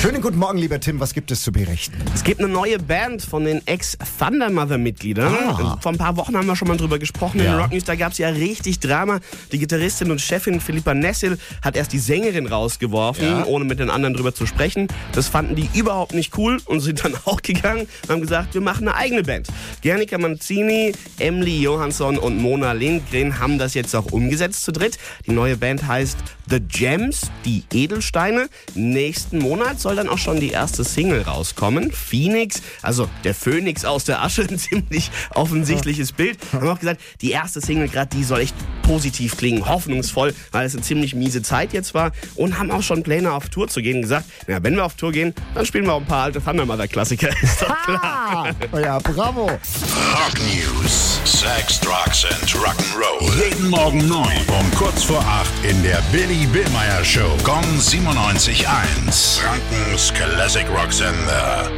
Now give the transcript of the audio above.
Schönen guten Morgen, lieber Tim. Was gibt es zu berichten? Es gibt eine neue Band von den Ex-Thundermother-Mitgliedern. Ah. Vor ein paar Wochen haben wir schon mal drüber gesprochen in Ja. den Rock News. Da gab es ja richtig Drama. Die Gitarristin und Chefin Philippa Nessel hat erst die Sängerin rausgeworfen, Ja. ohne mit den anderen drüber zu sprechen. Das fanden die überhaupt nicht cool und sind dann auch gegangen und haben gesagt, wir machen eine eigene Band. Gernika Manzini, Emily Johansson und Mona Lindgren haben das jetzt auch umgesetzt zu dritt. Die neue Band heißt The Gems, die Edelsteine. Nächsten Monat soll dann auch schon die erste Single rauskommen. Phoenix, also der Phönix aus der Asche, ein ziemlich offensichtliches Bild. Haben auch gesagt, die erste Single gerade, die soll echt positiv klingen, hoffnungsvoll, weil es eine ziemlich miese Zeit jetzt war. Und haben auch schon Pläne auf Tour zu gehen. Gesagt, ja, wenn wir auf Tour gehen, dann spielen wir auch ein paar alte Thundermother-Klassiker. Ist doch klar. Ja, bravo. Rock News. Sex, Drugs and Rock'n'Roll. Jeden Morgen 9 um kurz vor 8 in der Billy Billmeyer Show. Gong 97.1. Frankens Classic Rock Sender.